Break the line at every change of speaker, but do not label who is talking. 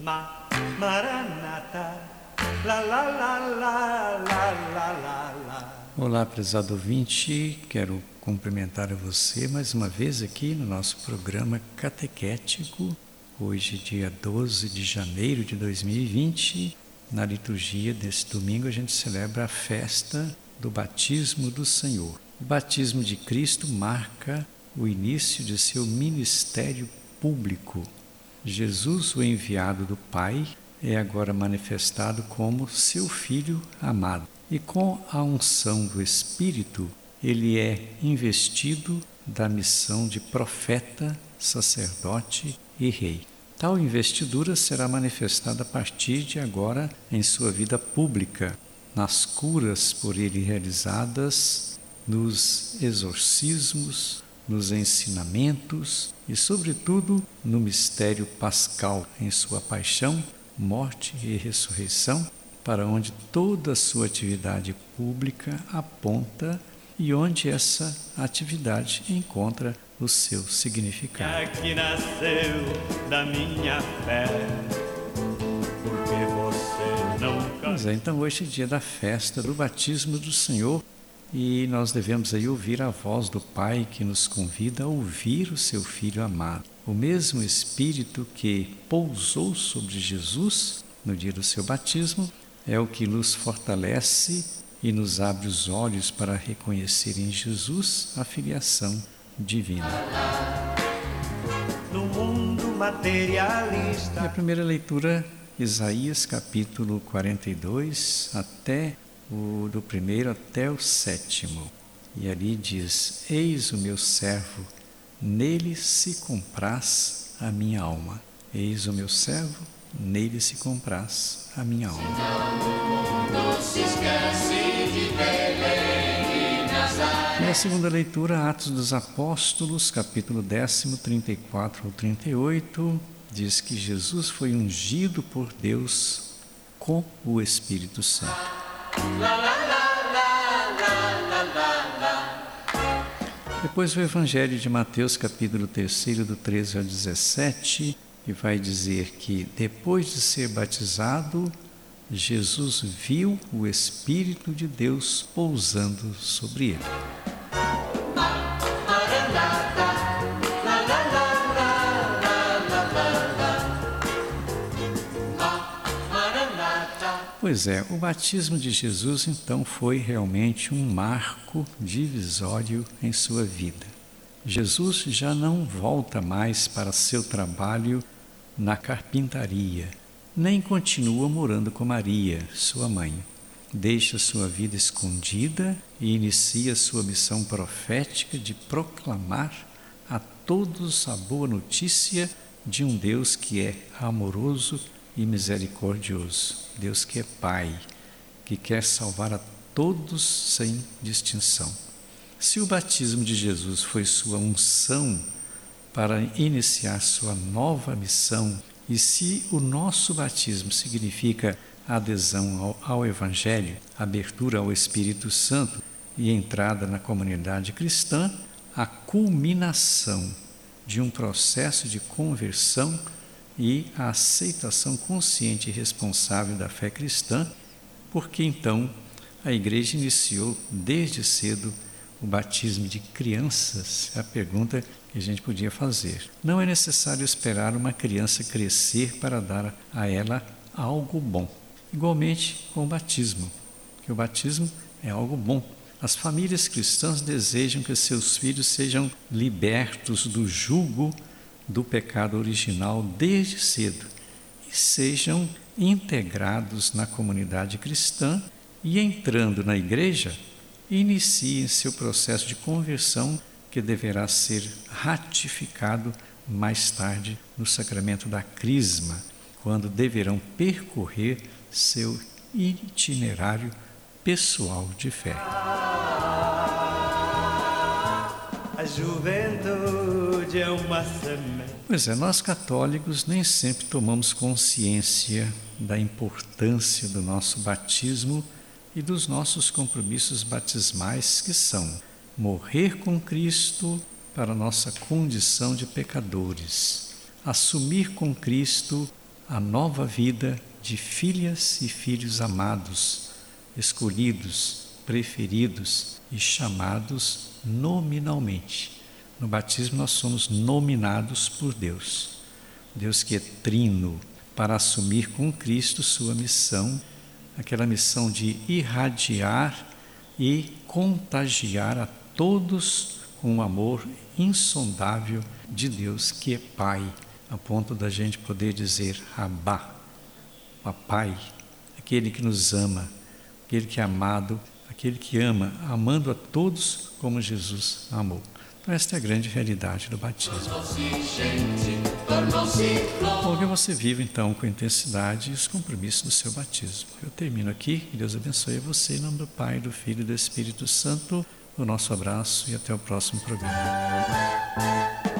Ma Maranata, la la la la la la la la.
Olá, prezado ouvinte, quero cumprimentar você mais uma vez aqui no nosso programa catequético, hoje, dia 12 de janeiro de 2020. Na liturgia desse domingo, a gente celebra a festa do batismo do Senhor. O batismo de Cristo marca o início de seu ministério público. Jesus, o enviado do Pai, é agora manifestado como seu filho amado. E com a unção do Espírito, ele é investido da missão de profeta, sacerdote e rei. Tal investidura será manifestada a partir de agora em sua vida pública, nas curas por ele realizadas, nos exorcismos, nos ensinamentos e, sobretudo, no mistério pascal, em sua paixão, morte e ressurreição, para onde toda a sua atividade pública aponta e onde essa atividade encontra o seu significado.
Que nasceu da minha fé, porque você não
Pois é, então hoje é dia da festa do batismo do Senhor e nós devemos aí ouvir a voz do Pai que nos convida a ouvir o seu Filho amado. O mesmo Espírito que pousou sobre Jesus no dia do seu batismo é o que nos fortalece e nos abre os olhos para reconhecer em Jesus a filiação divina.
no mundo materialista.
E a primeira leitura, Isaías capítulo 42, até o do primeiro até o sétimo. E ali diz: Eis o meu servo, nele se compraz a minha alma. Eis o meu servo, nele se compraz a minha alma. E a segunda leitura, Atos dos Apóstolos, capítulo décimo, 34 ao 38, diz que Jesus foi ungido por Deus com o Espírito Santo. Depois o Evangelho de Mateus, capítulo 3, do 13 ao 17, que vai dizer que depois de ser batizado, Jesus viu o Espírito de Deus pousando sobre ele. Pois é, o batismo de Jesus então foi realmente um marco divisório em sua vida. Jesus já não volta mais para seu trabalho na carpintaria, nem continua morando com Maria, sua mãe. Deixa sua vida escondida e inicia sua missão profética de proclamar a todos a boa notícia de um Deus que é amoroso e misericordioso. Deus que é Pai, que quer salvar a todos sem distinção. Se o batismo de Jesus foi sua unção para iniciar sua nova missão, e se o nosso batismo significa adesão ao, ao Evangelho, abertura ao Espírito Santo e entrada na comunidade cristã, a culminação de um processo de conversão e a aceitação consciente e responsável da fé cristã, porque então a igreja iniciou desde cedo o batismo de crianças? É a pergunta que a gente podia fazer. Não é necessário esperar uma criança crescer para dar a ela algo bom. Igualmente com o batismo, que o batismo é algo bom. As famílias cristãs desejam que seus filhos sejam libertos do jugo do pecado original desde cedo e sejam integrados na comunidade cristã e entrando na igreja, iniciem seu processo de conversão que deverá ser ratificado mais tarde no sacramento da Crisma, quando deverão percorrer seu itinerário pessoal de fé.
A juventude é uma semente.
Pois é, nós católicos nem sempre tomamos consciência da importância do nosso batismo e dos nossos compromissos batismais, que são morrer com Cristo para nossa condição de pecadores, assumir com Cristo a nova vida de filhas e filhos amados, escolhidos, preferidos e chamados nominalmente. No batismo nós somos nominados por Deus. Deus que é trino para assumir com Cristo sua missão, aquela missão de irradiar e contagiar a todos com o amor insondável de Deus que é Pai, a ponto da gente poder dizer Abá, Papai, aquele que nos ama, aquele que é amado, aquele que ama, amando a todos como Jesus amou. Então, esta é a grande realidade do batismo. Bom, que você viva então com intensidade os compromissos do seu batismo. Eu termino aqui, que Deus abençoe você, em nome do Pai, do Filho e do Espírito Santo. O nosso abraço e até o próximo programa.